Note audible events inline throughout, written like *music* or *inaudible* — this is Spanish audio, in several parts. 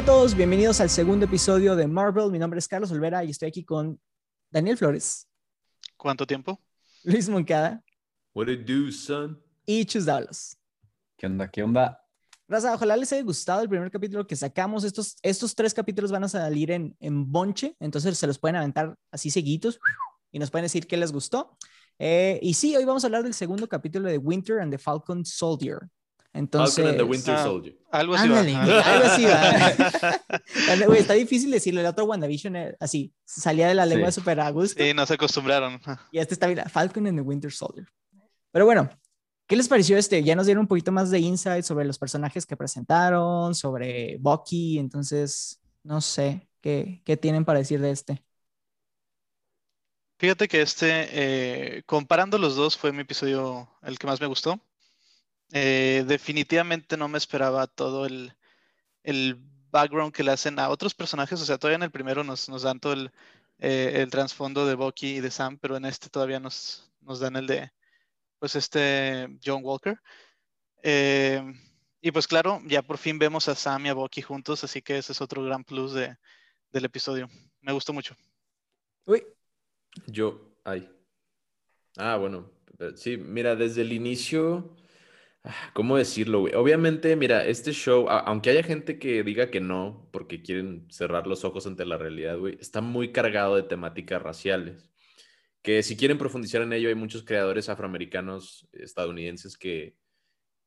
Hola a todos, bienvenidos al segundo episodio de Marvel. Mi nombre es Carlos Olvera y estoy aquí con Daniel Flores, ¿Cuánto tiempo? Luis Moncada What it do, son? y Chus Dávalos. ¿Qué onda? ¿Qué onda? Raza, ojalá les haya gustado el primer capítulo que sacamos. Estos, estos tres capítulos van a salir en, en bonche, entonces se los pueden aventar así seguidos y nos pueden decir qué les gustó. Eh, y sí, hoy vamos a hablar del segundo capítulo de Winter and the Falcon Soldier. Entonces, Falcon and the Winter Ah, Soldier. Algo así va. Ándale, algo así va. *laughs* Está difícil decirlo. El otro WandaVision, eh, así, salía de la lengua Sí. súper a gusto. Sí, no se acostumbraron. Y este está bien, Falcon and the Winter Soldier. Pero bueno, ¿qué les pareció este? Ya nos dieron un poquito más de insight sobre los personajes que presentaron, sobre Bucky, entonces, no sé, ¿qué, qué tienen para decir de este? Fíjate que este, eh, comparando los dos, fue mi episodio el que más me gustó. Eh, definitivamente no me esperaba todo el, el background que le hacen a otros personajes. O sea, todavía en el primero nos, nos dan todo el, eh, el trasfondo de Bucky y de Sam, pero en este todavía nos, nos dan el de, pues, este John Walker. Eh, y pues claro, ya por fin vemos a Sam y a Bucky juntos, así que ese es otro gran plus de, del episodio. Me gustó mucho. Uy, Yo, ay. Ah, bueno, sí, mira, desde el inicio, ¿cómo decirlo, güey? Obviamente, mira, este show, aunque haya gente que diga que no, porque quieren cerrar los ojos ante la realidad, güey, está muy cargado de temáticas raciales. Que si quieren profundizar en ello, hay muchos creadores afroamericanos estadounidenses que,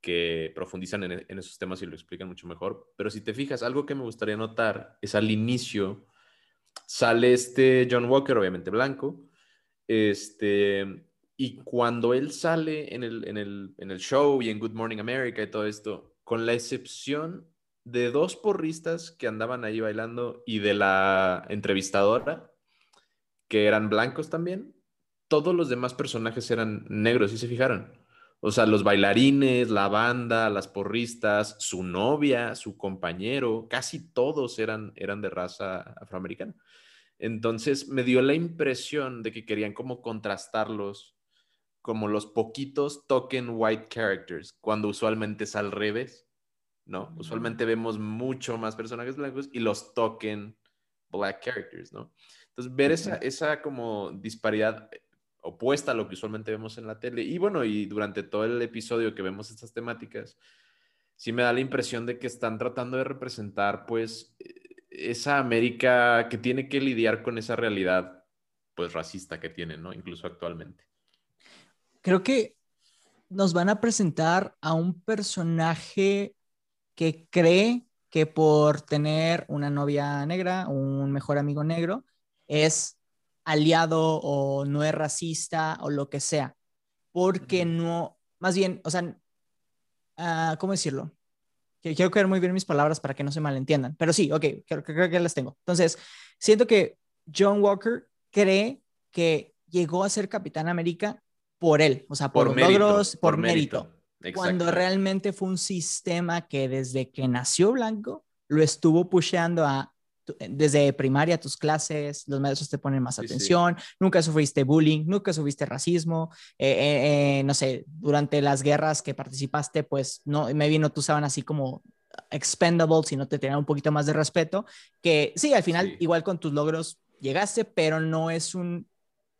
que profundizan en, en esos temas y lo explican mucho mejor. Pero si te fijas, algo que me gustaría notar es al inicio sale este John Walker, obviamente blanco, este, y cuando él sale en el, en el, en el show y en Good Morning America y todo esto, con la excepción de dos porristas que andaban ahí bailando y de la entrevistadora, que eran blancos también, todos los demás personajes eran negros, ¿sí se fijaron? O sea, los bailarines, la banda, las porristas, su novia, su compañero, casi todos eran, eran de raza afroamericana. Entonces me dio la impresión de que querían como contrastarlos, como los poquitos token white characters, cuando usualmente es al revés, ¿no? Usualmente vemos mucho más personajes blancos y los token black characters, ¿no? Entonces ver esa, esa como disparidad opuesta a lo que usualmente vemos en la tele. Y bueno, y durante todo el episodio que vemos estas temáticas, sí me da la impresión de que están tratando de representar, pues, esa América que tiene que lidiar con esa realidad, pues, racista que tiene, ¿no? Incluso actualmente. Creo que nos van a presentar a un personaje que cree que por tener una novia negra, un mejor amigo negro, es aliado o no es racista o lo que sea, porque no, más bien, o sea, ah, ¿cómo decirlo? Quiero creer muy bien mis palabras para que no se malentiendan, pero sí, ok, creo, creo que las tengo. Entonces, siento que John Walker cree que llegó a ser Capitán América por él, o sea, por, los mérito, logros, por, mérito. Cuando Exacto. realmente fue un sistema que desde que nació Blanco lo estuvo pusheando a tu- desde primaria tus clases, los maestros te ponen más Sí, sí. atención, nunca sufriste bullying, nunca sufriste racismo, eh, eh, eh, no sé, durante las guerras que participaste, pues no, me vino, tú estaban así como expendables y no te tenían un poquito más de respeto, que sí, al final Sí. igual con tus logros llegaste, pero no es un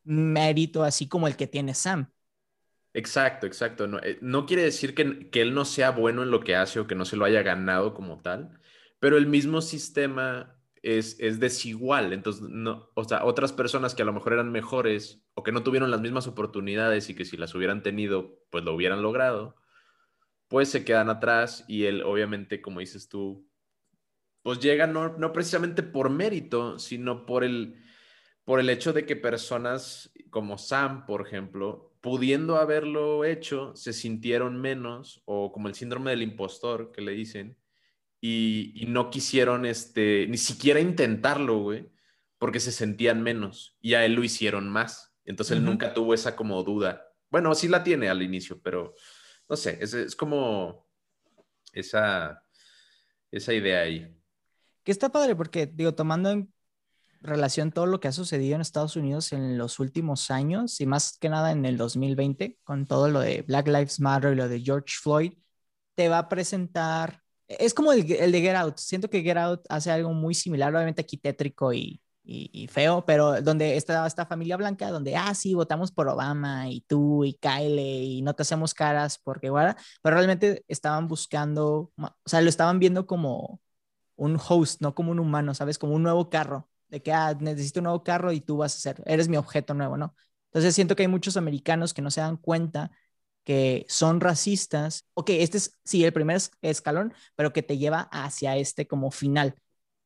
mérito así como el que tiene Sam. Exacto, exacto. No, eh, no quiere decir que, que él no sea bueno en lo que hace o que no se lo haya ganado como tal, pero el mismo sistema es, es desigual. Entonces, no, o sea, otras personas que a lo mejor eran mejores o que no tuvieron las mismas oportunidades y que si las hubieran tenido, pues lo hubieran logrado, pues se quedan atrás y él, obviamente, como dices tú, pues llega no, no precisamente por mérito, sino por el, por el hecho de que personas como Sam, por ejemplo, pudiendo haberlo hecho, se sintieron menos, o como el síndrome del impostor que le dicen, y, y no quisieron este, ni siquiera intentarlo, güey, porque se sentían menos, y a él lo hicieron más. Entonces él nunca tuvo esa como duda. Bueno, sí la tiene al inicio, pero no sé, es, es como esa, esa idea ahí. Que está padre porque, digo, tomando en relación todo lo que ha sucedido en Estados Unidos en los últimos años y más que nada en el 2020, con todo lo de Black Lives Matter y lo de George Floyd, te va a presentar Es como el, de Get Out. Siento que Get Out hace algo muy similar, obviamente aquí tétrico y, y, feo, pero donde está esta familia blanca, donde, ah, sí, votamos por Obama y tú y Kyle y no te hacemos caras porque, bueno, pero realmente estaban buscando, o sea, lo estaban viendo como un host, no como un humano, ¿sabes? Como un nuevo carro, de que, ah, necesito un nuevo carro y tú vas a ser, eres mi objeto nuevo, ¿no? Entonces siento que hay muchos americanos que no se dan cuenta que son racistas. Ok, este es, sí, el primer es- escalón, pero que te lleva hacia este como final.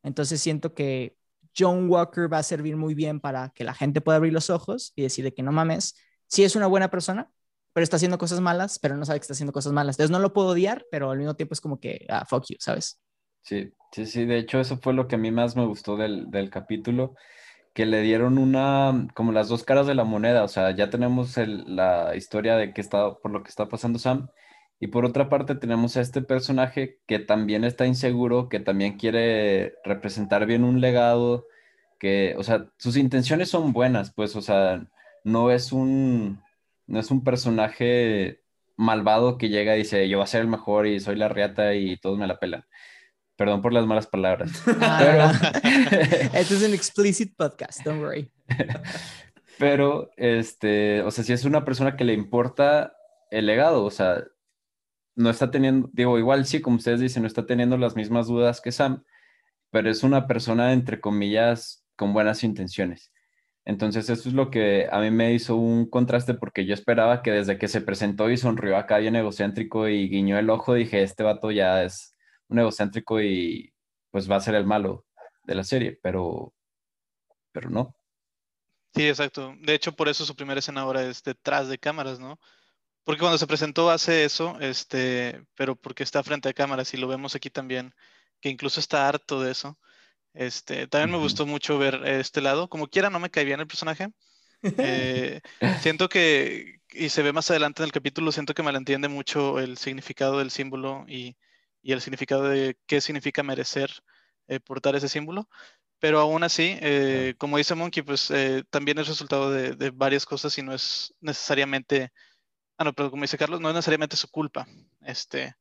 Entonces siento que John Walker va a servir muy bien para que la gente pueda abrir los ojos y decir de que no mames, sí es una buena persona, pero está haciendo cosas malas, pero no sabe que está haciendo cosas malas. Entonces no lo puedo odiar, pero al mismo tiempo es como que, ah, fuck you, ¿sabes? Sí, sí, sí, de hecho eso fue lo que a mí más me gustó del, del capítulo, que le dieron una, como las dos caras de la moneda, o sea, ya tenemos la historia de que está, por lo que está pasando Sam, y por otra parte tenemos a este personaje que también está inseguro, que también quiere representar bien un legado, que, o sea, sus intenciones son buenas, pues, o sea, no es un, no es un personaje malvado que llega y dice, yo voy a ser el mejor y soy la riata y todos me la pelan. Perdón por las malas palabras. *laughs* Ah, este es un explicit podcast, don't worry. *laughs* Pero, este, o sea, si es una persona que le importa el legado, o sea, no está teniendo, digo, igual sí, como ustedes dicen, no está teniendo las mismas dudas que Sam, pero es una persona, entre comillas, con buenas intenciones. Entonces, eso es lo que a mí me hizo un contraste porque yo esperaba que desde que se presentó y sonrió acá bien egocéntrico y guiñó el ojo, dije, este vato ya es un egocéntrico y pues va a ser el malo de la serie, pero, pero no. Sí, exacto. De hecho, por eso su primera escena ahora es detrás de cámaras, ¿no? Porque cuando se presentó hace eso, este, pero porque está frente a cámaras y lo vemos aquí también, que incluso está harto de eso. Este, también me gustó mucho ver este lado. Como quiera, no me cae bien el personaje. Eh, *laughs* siento que, y se ve más adelante en el capítulo, siento que malentiende mucho el significado del símbolo y, y el significado de qué significa merecer eh, portar ese símbolo. Pero aún así, eh, como dice Monkey, pues eh, también es resultado de, de varias cosas y no es necesariamente, ah, no, pero como dice Carlos, no es necesariamente su culpa. Este,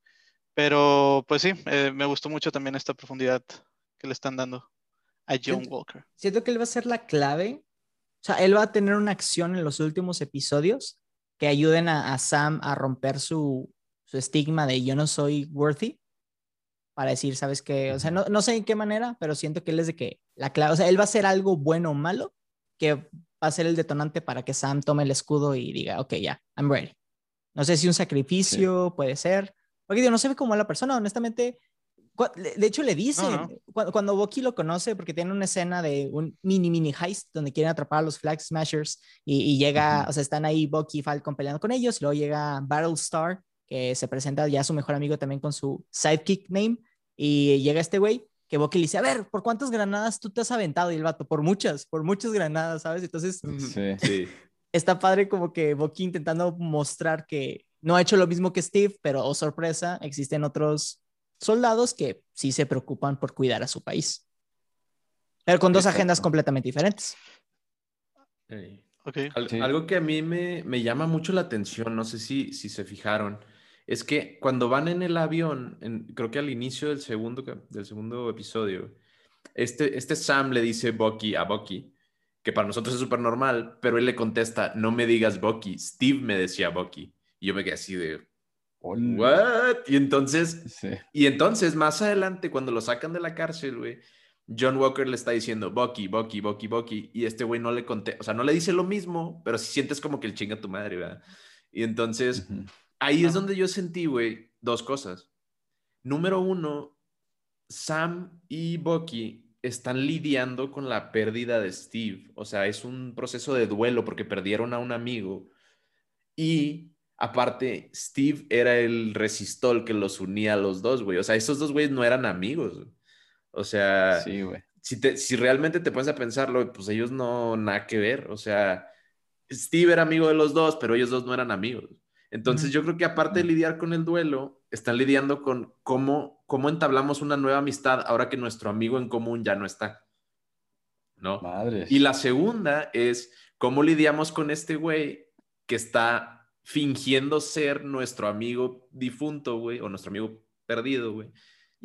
pero pues sí, eh, me gustó mucho también esta profundidad que le están dando a John Siento- Walker. Siento que él va a ser la clave. O sea, él va a tener una acción en los últimos episodios que ayuden a, a Sam a romper su, su estigma de yo no soy worthy. Para decir, ¿sabes qué? O sea, no, no sé en qué manera, pero siento que él es de que la clave, o sea, él va a hacer algo bueno o malo que va a ser el detonante para que Sam tome el escudo y diga, ok, ya, I'm ready. No sé si un sacrificio puede ser. Porque digo, no se ve como la persona, honestamente. De hecho, le dice, no. cu- cuando Bucky lo conoce, porque tiene una escena de un mini, mini heist donde quieren atrapar a los Flag Smashers y, y llega, Ujú. o sea, están ahí Bucky y Falcon peleando con ellos, luego llega Battlestar, que se presenta ya su mejor amigo también con su sidekick name, y llega este güey que Bucky le dice, a ver, ¿por cuántas granadas tú te has aventado? Y el vato, por muchas, por muchas granadas, ¿sabes? Entonces, Sí. Sí. está padre como que Bucky intentando mostrar que no ha hecho lo mismo que Steve, pero oh sorpresa, existen otros soldados que sí se preocupan por cuidar a su país. Pero con dos Exacto. agendas completamente diferentes. Al- Sí. Algo que a mí me, me llama mucho la atención, no sé si, si se fijaron, es que cuando van en el avión, en- creo que al inicio del segundo, del segundo episodio, este, este Sam le dice Bucky a Bucky, que para nosotros es súper normal, pero él le contesta, no me digas Bucky, Steve me decía Bucky. Y yo me quedé así de, ¿what? Y entonces, Sí. y entonces, más adelante, cuando lo sacan de la cárcel, güey, John Walker le está diciendo Bucky, Bucky, Bucky, Bucky, y este güey no le conté, o sea, no le dice lo mismo, pero sí sientes como que el chinga tu madre, ¿verdad? Y entonces. Ahí es donde yo sentí, güey, dos cosas. Número uno, Sam y Bucky están lidiando con la pérdida de Steve, o sea, es un proceso de duelo porque perdieron a un amigo y aparte, Steve era el resistol que los unía a los dos, güey. O sea, esos dos güeyes no eran amigos. O sea, Sí, si, te- si realmente te pones a pensarlo, pues ellos no, nada que ver. O sea, Steve era amigo de los dos, pero ellos dos no eran amigos. Entonces yo creo que aparte de lidiar con el duelo, están lidiando con cómo, cómo entablamos una nueva amistad ahora que nuestro amigo en común ya no está. ¿No? Madres. Y la segunda es cómo lidiamos con este güey que está fingiendo ser nuestro amigo difunto, güey, o nuestro amigo perdido, güey.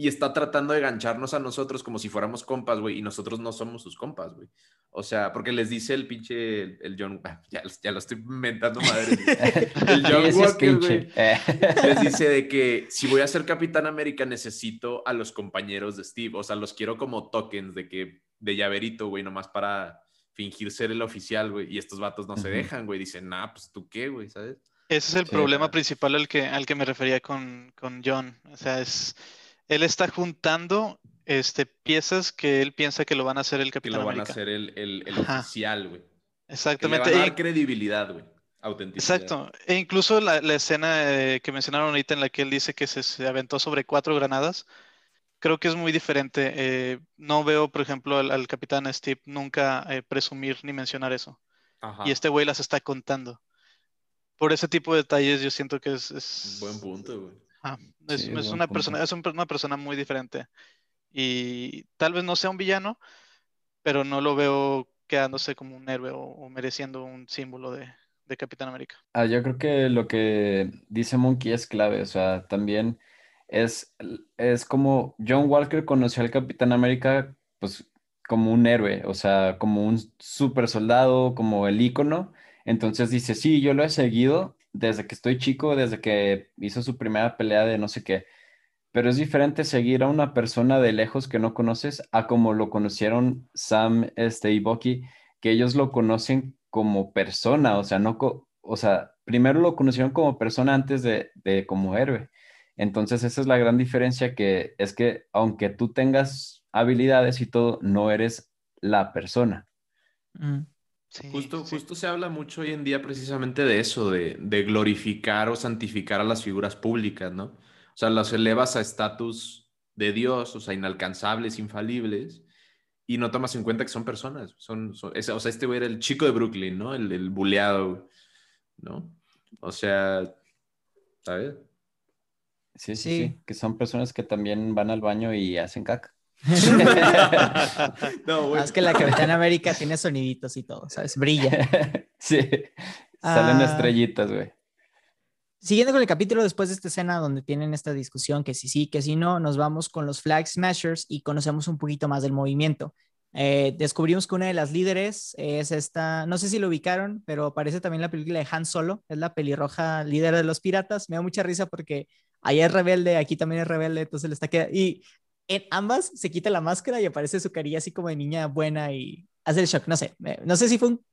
Y está tratando de gancharnos a nosotros como si fuéramos compas, güey, y nosotros no somos sus compas, güey. O sea, porque les dice el pinche, el, John, ah, ya, ya, lo estoy inventando, madre. *laughs* el John Walker, güey, *laughs* les dice de que si voy a ser Capitán América necesito a los compañeros de Steve, o sea, los quiero como tokens de que, de llaverito, güey, nomás para fingir ser el oficial, güey, y estos vatos no se dejan, güey, dicen, nah, pues tú qué, güey, ¿sabes? Ese es el problema principal al que, al que me refería con, con John, o sea, es él está juntando este, piezas que él piensa que lo van a hacer el Capitán América. Que lo van a hacer el, el, oficial, güey. Exactamente. Que le va a dar credibilidad, güey. Autenticidad. Exacto. E incluso la, la escena eh, que mencionaron ahorita en la que él dice que se, aventó sobre cuatro granadas, creo que es muy diferente. Eh, no veo, por ejemplo, al, Capitán Steve nunca eh, presumir ni mencionar eso. Y este güey las está contando. Por ese tipo de detalles yo siento que es... es... Buen punto, güey. Es, una persona, es una persona muy diferente. Y tal vez no sea un villano, pero no lo veo quedándose como un héroe o, mereciendo un símbolo de, Capitán América. Ah, yo creo que lo que dice Monkey es clave, o sea, también es, es como John Walker conoció al Capitán América, pues como un héroe, o sea, como un super soldado, como el ícono. Entonces dice, sí, yo lo he seguido, desde que estoy chico, desde que hizo su primera pelea de no sé qué. Pero es diferente seguir a una persona de lejos que no conoces a como lo conocieron Sam este, y Bucky, que ellos lo conocen como persona, o sea, no, o sea, primero lo conocieron como persona antes de, de como héroe. Entonces esa es la gran diferencia que es que aunque tú tengas habilidades y todo, no eres la persona. Mm justo, justo se habla mucho hoy en día precisamente de eso, de, glorificar o santificar a las figuras públicas, ¿no? O sea, las elevas a estatus de Dios, o sea, inalcanzables, infalibles, y no tomas en cuenta que son personas. Son, o sea, este güey era el chico de Brooklyn, ¿no? El, el buleado, ¿no? O sea, ¿sabes? Sí, sí, sí, que son personas que también van al baño y hacen caca. *laughs* no, Es que la Capitán América tiene soniditos y todo, ¿sabes? Brilla. *laughs* sí. Salen ah. estrellitas, güey. Siguiendo con el capítulo después de esta escena donde tienen esta discusión que si sí, que si no, nos vamos con los Flag Smashers y conocemos un poquito más del movimiento. Eh, descubrimos que una de las líderes es esta, no sé si lo ubicaron, pero aparece también la película de Han Solo, es la pelirroja líder de los piratas. Me da mucha risa porque allá es rebelde, aquí también es rebelde, entonces le está quedando. Y en ambas se quita la máscara y aparece su carilla así como de niña buena y hace el shock. No sé, no sé si fue un.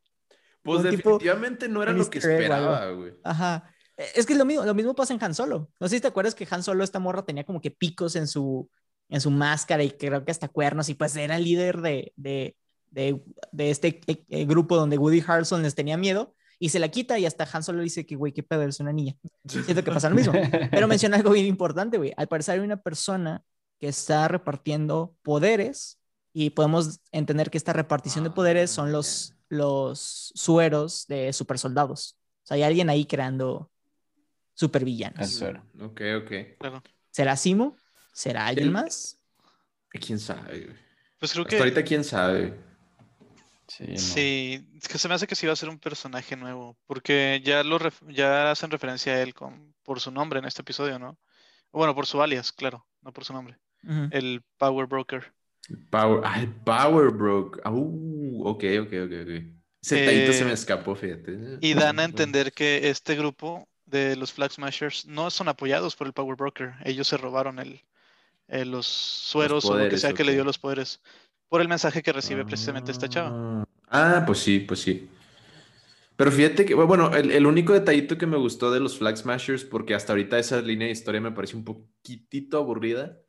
Pues definitivamente no era lo que esperaba, güey. Ajá. Es que es lo mismo, lo mismo pasa en Han Solo. No sé si te acuerdas que Han Solo, esta morra, tenía como que picos en su, en su máscara y creo que hasta cuernos y pues era el líder de, de, de, de este eh, eh, grupo donde Woody Harrelson les tenía miedo y se la quita y hasta Han Solo dice que, güey, qué pedo, es una niña. Siento que pasa lo mismo. *laughs* Pero menciona algo bien importante, güey. Al parecer hay una persona que está repartiendo poderes y podemos entender que esta repartición de poderes son los, los sueros de super soldados. O sea, hay alguien ahí creando supervillanos. Ok, ok. ¿Será Simo? ¿Será alguien más? ¿Quién sabe? Pues creo que... ahorita quién sabe. Sí, es que se me hace que sí va a ser un personaje nuevo, porque ya lo ya hacen referencia a él con, por su nombre en este episodio, ¿no? Bueno, por su alias, claro, no por su nombre el Power Broker. Power, ah, el Power Broker. Uh, ok, ok, ok, ok. Ese se me eh, escapó, fíjate. Y dan a *laughs* entender que este grupo de los Flag Smashers no son apoyados por el Power Broker. Ellos se robaron el, los sueros o lo que sea que le dio los poderes por el mensaje que recibe precisamente esta chava. Ah, pues sí, pues sí. Pero fíjate que, bueno, el, el, único detallito que me gustó de los Flag Smashers, porque hasta ahorita esa línea de historia me parece un poquitito aburrida,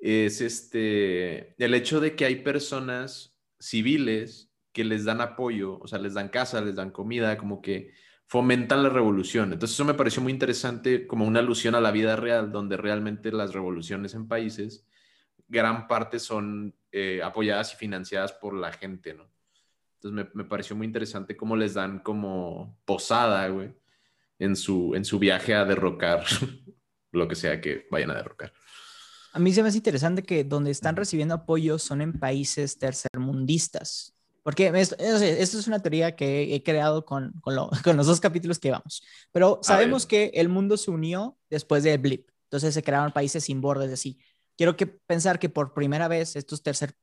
es este, el hecho de que hay personas civiles que les dan apoyo, o sea, les dan casa, les dan comida, como que fomentan la revolución. Entonces eso me pareció muy interesante como una alusión a la vida real, donde realmente las revoluciones en países, gran parte son eh, apoyadas y financiadas por la gente, ¿no? Entonces me, pareció muy interesante cómo les dan como posada, güey, en su, en su viaje a derrocar *laughs* lo que sea que vayan a derrocar. A mí se me hace interesante que donde están recibiendo apoyo son en países tercermundistas. Porque esto, es una teoría que he creado con, con, *laughs* los dos capítulos que vamos. Pero sabemos que el mundo se unió después de Blip. Entonces se crearon países sin bordes así. quiero que pensar que por primera vez estos tercer,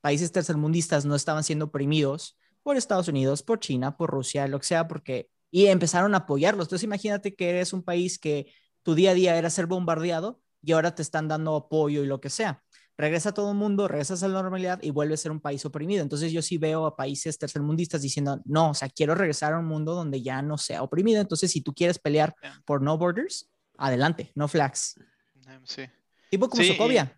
países tercermundistas no estaban siendo oprimidos por Estados Unidos, por China, por Rusia, lo que sea, porque y empezaron a apoyarlos. Entonces imagínate que eres un país que tu día a día era ser bombardeado y ahora te están dando apoyo y lo que sea. Regresa todo el mundo, regresas a la normalidad y vuelve a ser un país oprimido. Entonces yo sí veo a países tercermundistas diciendo, no, o sea, quiero regresar a un mundo donde ya no sea oprimido. Entonces si tú quieres pelear por no borders, adelante, no flags. Em, sí. Tipo como Sí, y- Sokovia.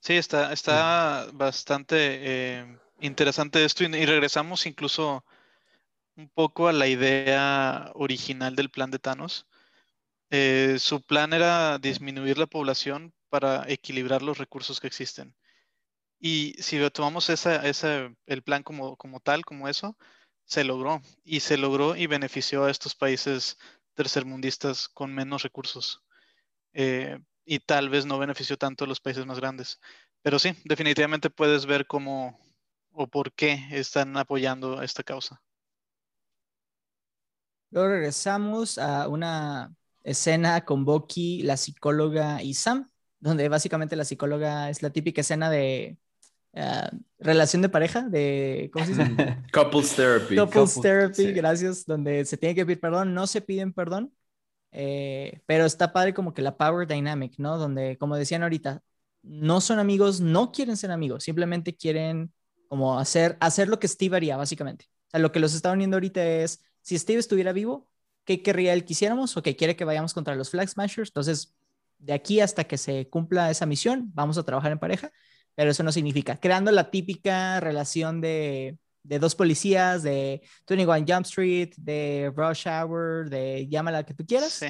Sí, está, está bastante eh, interesante esto y, y regresamos incluso un poco a la idea original del plan de Thanos. Eh, su plan era disminuir la población para equilibrar los recursos que existen. Y si tomamos esa- el plan como, como tal, como eso, se logró. Y se logró y benefició a estos países tercermundistas con menos recursos. Eh, y tal vez no benefició tanto a los países más grandes. Pero sí, definitivamente puedes ver cómo o por qué están apoyando esta causa. Luego regresamos a una escena con Bucky, la psicóloga y Sam, donde básicamente la psicóloga es la típica escena de ah, relación de pareja, de, ¿cómo se dice? *laughs* Couples therapy. Couples Couple, therapy, sí. gracias, donde se tiene que pedir perdón, no se piden perdón, eh, pero está padre como que la power dynamic, ¿no? Donde, como decían ahorita, no son amigos, no quieren ser amigos, simplemente quieren como hacer, hacer lo que Steve haría, básicamente. O sea, lo que los está uniendo ahorita es, si Steve estuviera vivo, ¿qué querría él que hiciéramos? O que quiere que vayamos contra los Flag Smashers. Entonces, de aquí hasta que se cumpla esa misión, vamos a trabajar en pareja, pero eso no significa, creando la típica relación de, de dos policías, de 21 Jump Street, de Rush Hour, de llámala que tú quieras. Sí.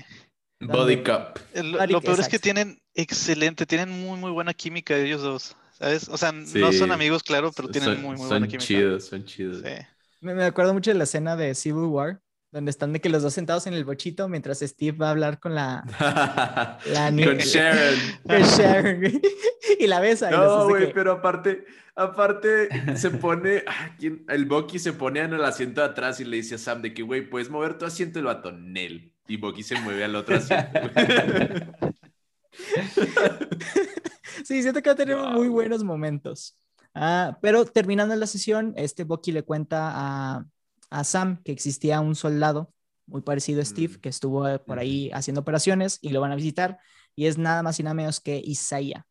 Body cup. Lo, lo peor es que tienen excelente, tienen muy, muy buena química ellos dos, ¿sabes? O sea, no son amigos, claro, pero tienen son, muy, muy son buena química. chidos, son chidos. Sí. Me, me acuerdo mucho de la escena de Civil War, donde están de que los dos sentados en el bochito mientras Steve va a hablar con la, *laughs* La Con Sharon. *laughs* con Sharon, güey, *laughs* y la besa. No, güey, que- pero aparte, aparte se pone, ah, ¿quién? el Bucky se pone en el asiento de atrás y le dice a Sam de que, güey, puedes mover tu asiento el vato, Nel. Y Bucky se mueve al otro asiento. Sí, siento que va a tener No, muy buenos momentos. Ah, pero terminando la sesión, este Bucky le cuenta a, a Sam que existía un soldado muy parecido a Steve Mm. que estuvo eh, por ahí haciendo operaciones y lo van a visitar y es nada más y nada menos que Isaiah.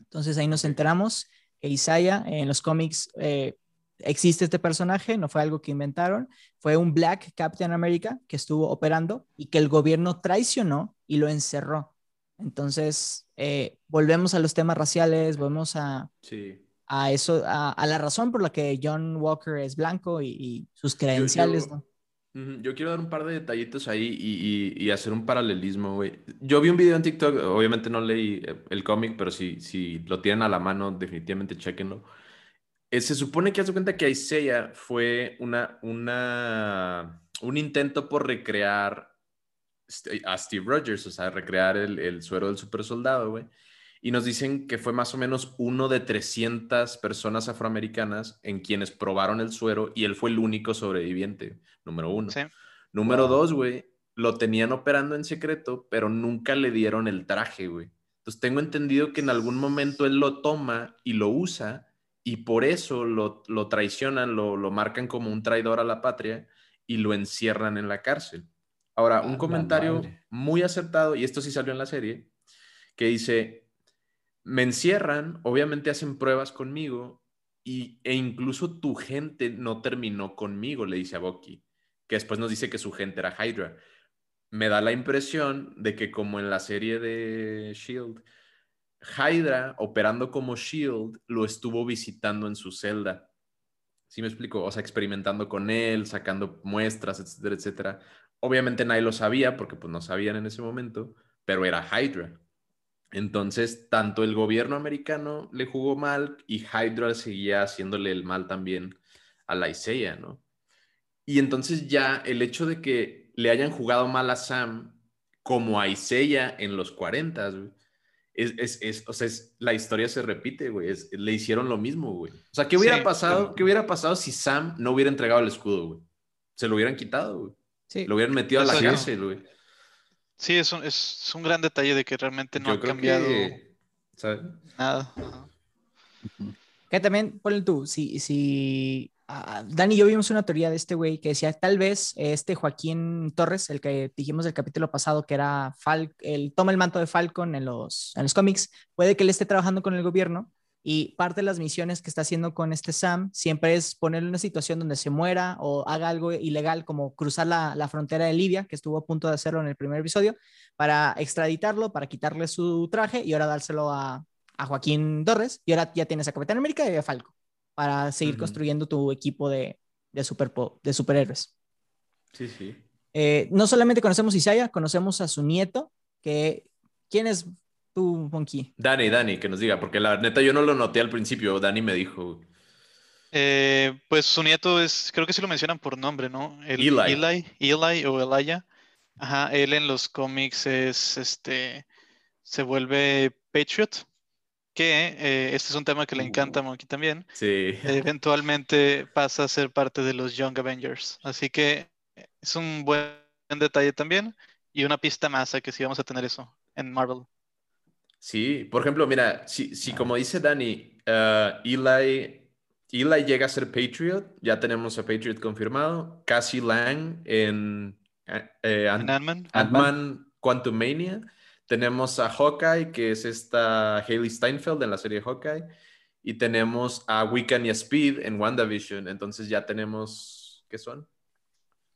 Entonces ahí nos enteramos que Isaiah en los cómics eh, existe este personaje, no fue algo que inventaron, fue un Black Captain America que estuvo operando y que el gobierno traicionó y lo encerró. Entonces, eh, volvemos a los temas raciales, volvemos a, Sí. A eso, a, a la razón por la que John Walker es blanco y, y sus credenciales, yo- ¿no? Yo quiero dar un par de detallitos ahí y, y- y hacer un paralelismo, güey. Yo vi un video en TikTok, obviamente no leí eh, el cómic, pero si, si lo tienen a la mano, definitivamente chequenlo. Eh, se supone que hace cuenta que Isaiah fue una, una, un intento por recrear a Steve Rogers, o sea, recrear el, el suero del super soldado, güey. Y nos dicen que fue más o menos uno de 300 personas afroamericanas en quienes probaron el suero y él fue el único sobreviviente, número uno. Sí. Número Wow. dos, güey, lo tenían operando en secreto, pero nunca le dieron el traje, güey. Entonces tengo entendido que en algún momento él lo toma y lo usa y por eso lo, lo traicionan, lo, lo marcan como un traidor a la patria y lo encierran en la cárcel. Ahora, un la comentario muy acertado, y esto sí salió en la serie, que dice, me encierran, obviamente hacen pruebas conmigo y, e incluso tu gente no terminó conmigo, le dice a Bucky, que después nos dice que su gente era Hydra. Me da la impresión de que como en la serie de Shield, Hydra, operando como Shield, lo estuvo visitando en su celda. ¿Sí me explico? O sea, experimentando con él, sacando muestras, etcétera, etcétera. Obviamente nadie lo sabía porque pues no sabían en ese momento, pero era Hydra. Entonces, tanto el gobierno americano le jugó mal y Hydra seguía haciéndole el mal también a la Isaiah, ¿no? Y entonces ya el hecho de que le hayan jugado mal a Sam como a Isaiah en los 40, güey, es, es, es, o sea, es- la historia se repite, güey. es- le hicieron lo mismo, güey. O sea, ¿qué hubiera Sí, pasado? pero- ¿Qué hubiera pasado si Sam no hubiera entregado el escudo, güey? Se lo hubieran quitado, güey. Sí. Lo hubieran metido a la cárcel, güey. Sí, es un, es un gran detalle de que realmente no Yo creo cambiado que, ¿sabes? nada. Que también, ponle tú, si, si ah, Dani y yo vimos una teoría de este güey que decía, tal vez este Joaquín Torres, el que dijimos del capítulo pasado, que era Fal el toma el manto de Falcon en los, en los cómics, puede que él esté trabajando con el gobierno y parte de las misiones que está haciendo con este Sam siempre es ponerle una situación donde se muera o haga algo ilegal como cruzar la, la frontera de Libia, que estuvo a punto de hacerlo en el primer episodio, para extraditarlo, para quitarle su traje y ahora dárselo a, a Joaquín Torres. Y ahora ya tienes a Capitán América y a Falco para seguir Ujú. construyendo tu equipo de, de, superpo- de superhéroes. Sí, sí. Eh, no solamente conocemos a Isaiah, conocemos a su nieto, que ¿quién es tu Monkey? Dani, Dani, que nos diga, porque la neta yo no lo noté al principio, Dani me dijo. Eh, pues su nieto es, creo que sí lo mencionan por nombre, ¿no? El Eli. Eli, Eli o Elijah. Ajá, él en los cómics es, este, se vuelve Patriot, que eh, este es un tema que le encanta a Monkey también. Sí. Eventualmente pasa a ser parte de los Young Avengers. Así que es un buen detalle también y una pista más a que sí vamos a tener eso en Marvel. Sí, por ejemplo, mira, si, si como dice Dani, eh, Eli, Eli llega a ser Patriot, ya tenemos a Patriot confirmado, Cassie Lang en eh, eh, Ant- Ant-Man. Ant-Man Quantumania, tenemos a Hawkeye, que es esta Hailey Steinfeld en la serie Hawkeye, y tenemos a Wiccan y a Speed en WandaVision, entonces ya tenemos, ¿qué son?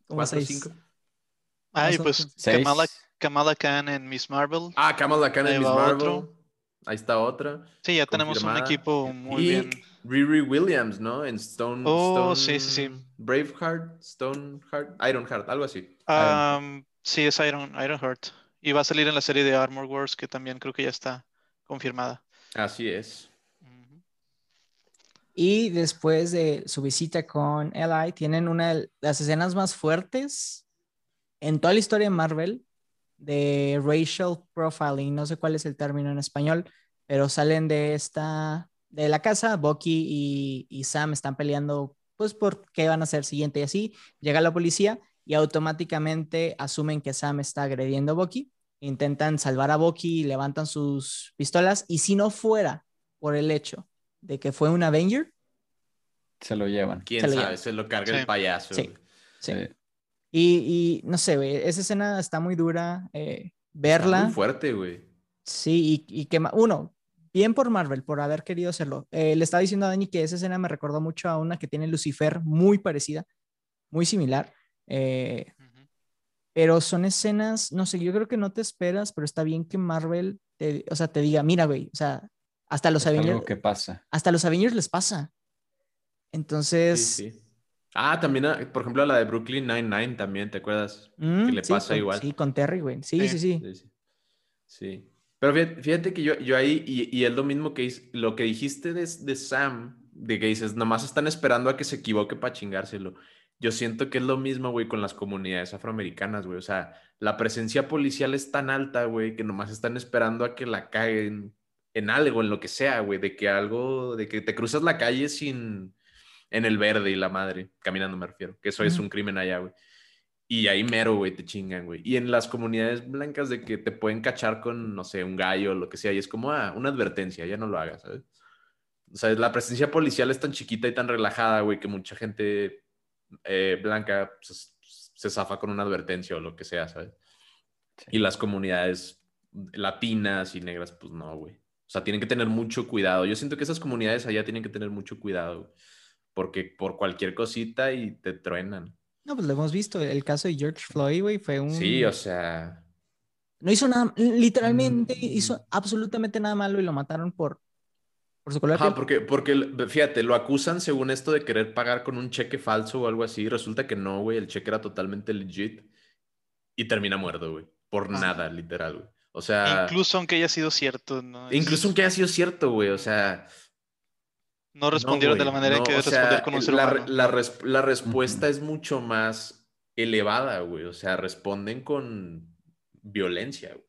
¿Cuatro, cinco? Y Más o pues menos. Seis. Kamala, Kamala Khan en Miss Marvel. Ah, Kamala Khan en Miss Marvel, otro. ahí está otra. Sí, ya tenemos un equipo muy y bien. Riri Williams, ¿no? En Stone, Oh, Stone- sí, sí, sí. Braveheart, Stoneheart, Ironheart, algo así. Am, sí, es Iron, Ironheart. Y va a salir en la serie de Armor Wars, que también creo que ya está confirmada. Así es. Y después de su visita con Eli, tienen una de las escenas más fuertes en toda la historia de Marvel de racial profiling. No sé cuál es el término en español, pero salen de esta, de la casa. Bucky y, y Sam están peleando, pues, por qué van a hacer siguiente y así. Llega la policía y automáticamente asumen que Sam está agrediendo a Bucky. Intentan salvar a Bucky, levantan sus pistolas. Y si no fuera por el hecho de que fue un Avenger, Se lo llevan. ¿Quién Se lo sabe? lleva. Se lo carga Sí. el payaso. Sí. sí. Y, y no sé, güey, esa escena está muy dura. eh, Está verla, muy fuerte, güey. sí, y, y que, uno, bien por Marvel, por haber querido hacerlo. Eh, le estaba diciendo a Dani que esa escena me recordó mucho a una que tiene Lucifer, muy parecida, muy similar. eh, pero son escenas, no sé, yo creo que no te esperas, pero está bien que Marvel, te, o sea, te diga, mira, güey, o sea, hasta los Es algo Avengers, que pasa. hasta los Avengers les pasa. Entonces, Sí, sí. Ah, también, ah, por ejemplo, la de Brooklyn Nine-Nine también, ¿te acuerdas? mm, que le sí, pasa con- igual. Sí, con Terry, güey. Sí, sí, Sí. sí. Sí, sí. Pero fíjate, fíjate que yo, yo ahí, y, y es lo mismo que lo que dijiste de, de Sam, de que dices, nomás están esperando a que se equivoque para chingárselo. Yo siento que es lo mismo, güey, con las comunidades afroamericanas, güey. O sea, la presencia policial es tan alta, güey, que nomás están esperando a que la caguen en algo, en lo que sea, güey, de que algo, de que te cruzas la calle sin, en el verde y la madre, caminando me refiero, que eso es un crimen allá, güey. Y ahí mero, güey, te chingan, güey. Y en las comunidades blancas de que te pueden cachar con, no sé, un gallo o lo que sea, y es como, ah, una advertencia, ya no lo hagas, ¿sabes? O sea, la presencia policial es tan chiquita y tan relajada, güey, que mucha gente eh, blanca pues, se zafa con una advertencia o lo que sea, ¿sabes? Sí. Y las comunidades latinas y negras, pues no, güey. O sea, tienen que tener mucho cuidado. Yo siento que esas comunidades allá tienen que tener mucho cuidado, güey, porque por cualquier cosita y te truenan. No, pues lo hemos visto. El caso de George Floyd, güey, fue un. Sí, o sea, No hizo nada, literalmente Mm. hizo absolutamente nada malo y lo mataron por, por su color Ajá, porque, porque, fíjate, lo acusan según esto de querer pagar con un cheque falso o algo así. Resulta que no, güey, el cheque era totalmente legit y termina muerto, güey. Por Ah. nada, literal, güey. O sea, Incluso aunque haya sido cierto, ¿no? Incluso aunque haya sido cierto, güey. O sea, no no, respondieron de la manera no, que o debe sea, responder con un ser la, humano. la res- la respuesta es mucho más elevada, güey. O sea, responden con violencia, güey.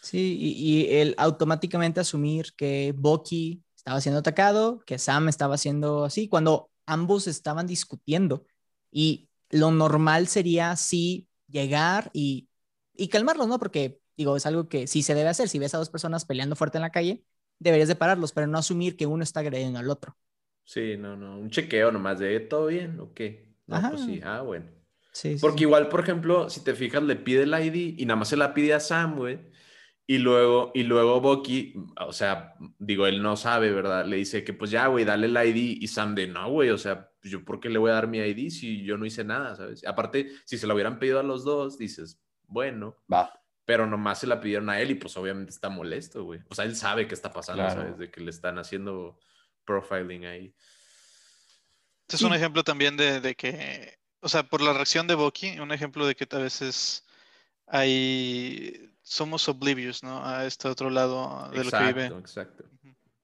Sí, y, y el automáticamente asumir que Bucky estaba siendo atacado, que Sam estaba siendo así, cuando ambos estaban discutiendo. Y lo normal sería sí llegar y y calmarlos, ¿no? Porque, digo, es algo que sí se debe hacer. Si ves a dos personas peleando fuerte en la calle, deberías de pararlos, pero no asumir que uno está agrediendo al otro. Sí, no, no, un chequeo nomás de todo bien o qué. No, pues sí, ah, bueno. Sí, Porque sí. igual, por ejemplo, si te fijas, le pide el ID y nada más se la pide a Sam, güey. Y luego, y luego Bucky, o sea, digo, él no sabe, ¿verdad? Le dice que pues ya, güey, dale el ID. Y Sam de, no, güey, o sea, yo por qué le voy a dar mi ID si yo no hice nada, ¿sabes? Aparte, si se lo hubieran pedido a los dos, dices, bueno, Va. Pero nomás se la pidieron a él y pues obviamente está molesto, güey. O sea, él sabe qué está pasando, Claro. ¿sabes? De que le están haciendo profiling ahí. Este es un ejemplo también de, de que, o sea, por la reacción de Bucky, un ejemplo de que a veces hay, somos oblivious, ¿no? A este otro lado de lo que Exacto, vive. exacto.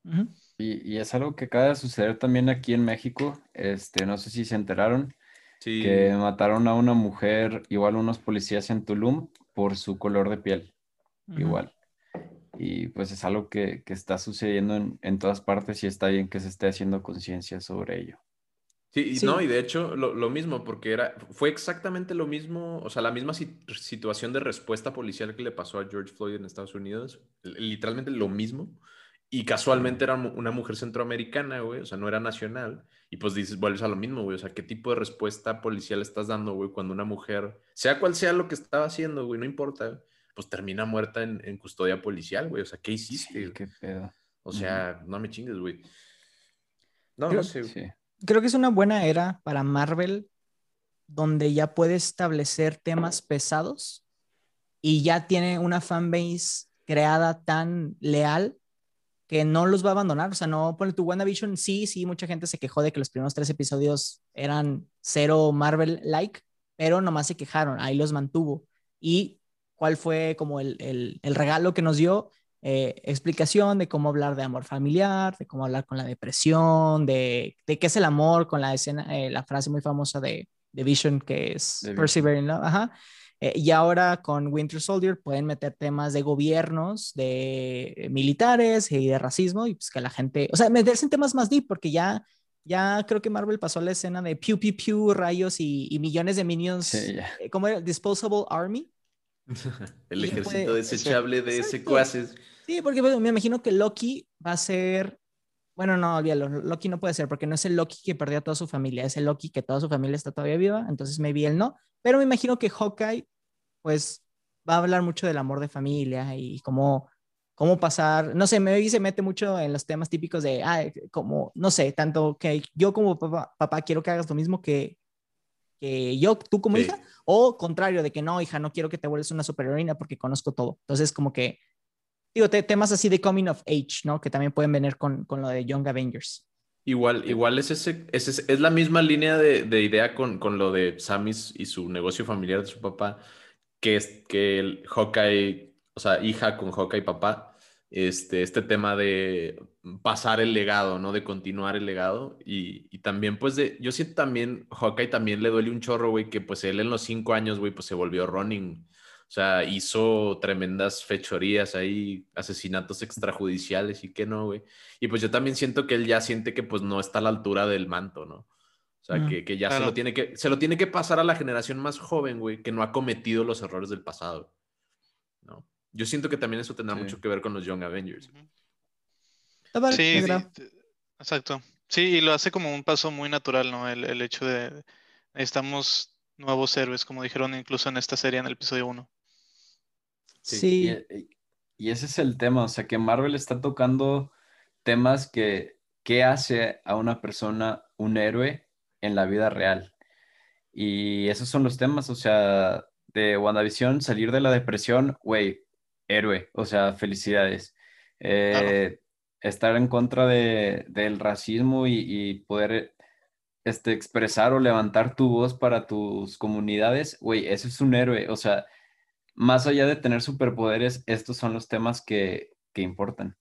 Ujú. Y, y es algo que acaba de suceder también aquí en México. Este, no sé si se enteraron Sí. que mataron a una mujer, igual unos policías en Tulum, por su color de piel, igual. Y pues es algo que, que está sucediendo en, en todas partes y está bien que se esté haciendo conciencia sobre ello. Sí, y Sí. no, y de hecho lo, lo mismo, porque era, fue exactamente lo mismo, o sea, la misma si- situación de respuesta policial que le pasó a George Floyd en Estados Unidos, li- literalmente lo mismo, y casualmente era una mujer centroamericana, güey, o sea, no era nacional, y pues dices, vuelves a lo mismo, güey, o sea, ¿qué tipo de respuesta policial estás dando, güey, cuando una mujer, sea cual sea lo que estaba haciendo, güey, no importa, pues termina muerta en, en custodia policial, güey, o sea, ¿qué hiciste? Qué pedo. O sea, no me chingues, güey. No, Creo- no sé. Sí. Creo que es una buena era para Marvel donde ya puede establecer temas pesados y ya tiene una fanbase creada tan leal que no los va a abandonar. O sea, no pone tu WandaVision. Sí, sí, mucha gente se quejó de que los primeros tres episodios eran cero Marvel-like, pero nomás se quejaron, ahí los mantuvo. ¿Y cuál fue como el, el- el regalo que nos dio? Eh, explicación de cómo hablar de amor familiar, de cómo hablar con la depresión, de, de qué es el amor, con la escena, eh, la frase muy famosa de, de Vision que es. Persevering Love. Ajá. Eh, y ahora con Winter Soldier pueden meter temas de gobiernos, de militares y de racismo y pues que la gente, o sea, meterse en temas más deep porque ya, ya creo que Marvel pasó la escena de piu, piu, piu, rayos y, y millones de minions, Sí, eh, ¿cómo era? Disposable Army. *laughs* El ejército puede- desechable de secuaces. Sí, porque bueno, me imagino que Loki va a ser, bueno, no, olvídalo, Loki no puede ser porque no es el Loki que perdió a toda su familia, es el Loki que toda su familia está todavía viva, entonces maybe él no, pero me imagino que Hawkeye, pues, va a hablar mucho del amor de familia y cómo, cómo pasar, no sé, maybe se mete mucho en los temas típicos de, ah, como, no sé, tanto que yo como papá, papá quiero que hagas lo mismo que, que yo, tú como Sí. hija, o contrario, de que no, hija, no quiero que te vuelvas una superheroína porque conozco todo. Entonces, como que digo, te- temas así de coming of age, ¿no? Que también pueden venir con, con lo de Young Avengers. Igual, igual es, ese, es, ese- es la misma línea de, de idea con, con lo de Sam y, s- y su negocio familiar de su papá, que es que el Hawkeye, o sea, hija con Hawkeye papá, este, este tema de pasar el legado, ¿no? De continuar el legado. Y, y también, pues, de, yo siento también, Hawkeye también le duele un chorro, güey, que pues él en los cinco años, güey, pues se volvió running. O sea, hizo tremendas fechorías ahí, asesinatos extrajudiciales y que no, güey. Y pues yo también siento que él ya siente que pues no está a la altura del manto, ¿no? O sea, Mm, que, que ya se lo tiene que, se lo tiene que pasar a la generación más joven, güey, que no ha cometido los errores del pasado, ¿no? Yo siento que también eso tendrá Sí. mucho que ver con los Young Avengers. Sí, sí, exacto. Sí, y lo hace como un paso muy natural, ¿no? El, el hecho de necesitamos nuevos héroes, como dijeron incluso en esta serie en el episodio 1. Sí, Y, y ese es el tema, o sea, que Marvel está tocando temas que, que hace a una persona un héroe en la vida real. Y esos son los temas, o sea, de WandaVision, salir de la depresión, güey, héroe, o sea, felicidades. Eh, estar en contra de, del racismo y, y poder este, expresar o levantar tu voz para tus comunidades, güey, eso es un héroe, o sea, más allá de tener superpoderes, estos son los temas que, que importan.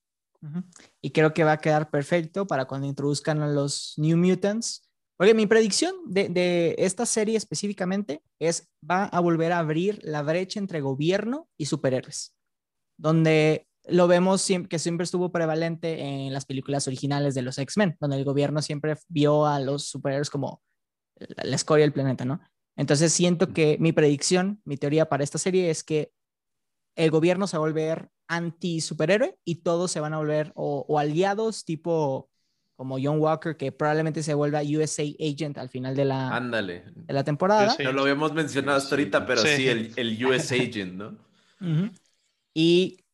Y creo que va a quedar perfecto para cuando introduzcan a los New Mutants. Porque mi predicción de, de esta serie específicamente es va a volver a abrir la brecha entre gobierno y superhéroes, donde lo vemos que siempre estuvo prevalente en las películas originales de los X-Men, donde el gobierno siempre vio a los superhéroes como la escoria del planeta, ¿no? Entonces siento que mi predicción, mi teoría para esta serie es que el gobierno se va a volver anti-superhéroe y todos se van a volver o, aliados tipo como John Walker, que probablemente se vuelva USA Agent al final de la, Ándale. de la temporada. No lo habíamos mencionado hasta ahorita, pero sí, el, el, US *laughs* Agent, ¿no? Y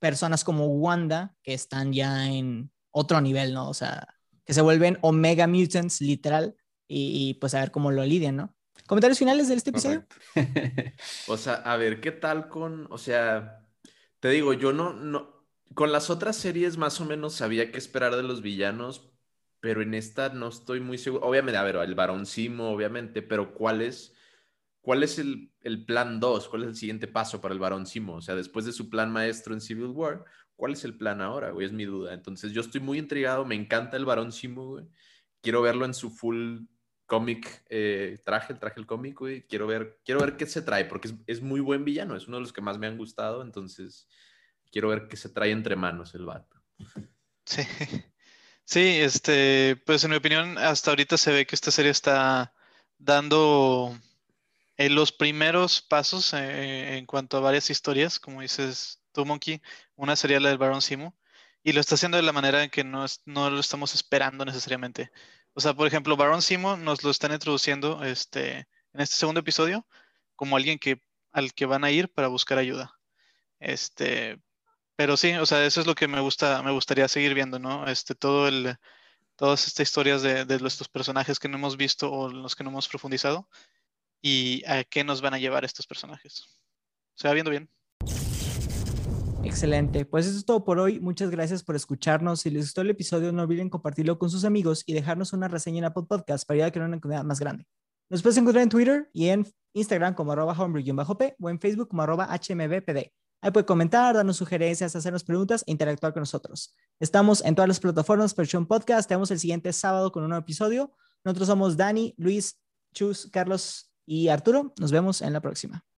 personas como Wanda, que están ya en otro nivel, ¿no? O sea, que se vuelven Omega Mutants, literal, y, pues a ver cómo lo lidian, ¿no? ¿Comentarios finales de este episodio? *laughs* o sea, a ver, ¿qué tal con, o sea, te digo, yo no, no, con las otras series más o menos sabía qué esperar de los villanos, pero en esta no estoy muy seguro. Obviamente, a ver, el varón Simo, obviamente, pero ¿cuál es, cuál es el, el plan 2? ¿Cuál es el siguiente paso para el varón Simo? O sea, después de su plan maestro en Civil War, ¿cuál es el plan ahora, güey? Es mi duda. Entonces, yo estoy muy intrigado, me encanta el varón Simo, güey. Quiero verlo en su full cómic eh, traje, el traje el cómic, güey. Quiero ver, quiero ver qué se trae, porque es, muy buen villano, es uno de los que más me han gustado, entonces quiero ver qué se trae entre manos el vato. Sí. *laughs* Sí, este, pues en mi opinión, hasta ahorita se ve que esta serie está dando eh, los primeros pasos eh, en cuanto a varias historias, como dices tú, Monkey, una sería la del Baron Simo, y lo está haciendo de la manera en que no, no lo estamos esperando necesariamente. O sea, por ejemplo, Baron Simo nos lo están introduciendo este, en este segundo episodio como alguien que, al que van a ir para buscar ayuda. Este, pero sí, o sea, eso es lo que me gusta, me gustaría seguir viendo, ¿no? Este, todo el, todas estas historias de, de estos personajes que no hemos visto o los que no hemos profundizado y a qué nos van a llevar estos personajes. Se va viendo bien. Excelente. Pues eso es todo por hoy. Muchas gracias por escucharnos. Si les gustó el episodio, no olviden compartirlo con sus amigos y dejarnos una reseña en Apple Podcast para ayudar a crear una comunidad más grande. Nos puedes encontrar en Twitter y en Instagram como arroba homebrew-p o en Facebook como arroba hmbpd. Ahí puede comentar, darnos sugerencias, hacernos preguntas e interactuar con nosotros. Estamos en todas las plataformas Perchon Podcast. Tenemos el siguiente sábado con un nuevo episodio. Nosotros somos Dani, Luis, Chus, Carlos y Arturo. Nos vemos en la próxima.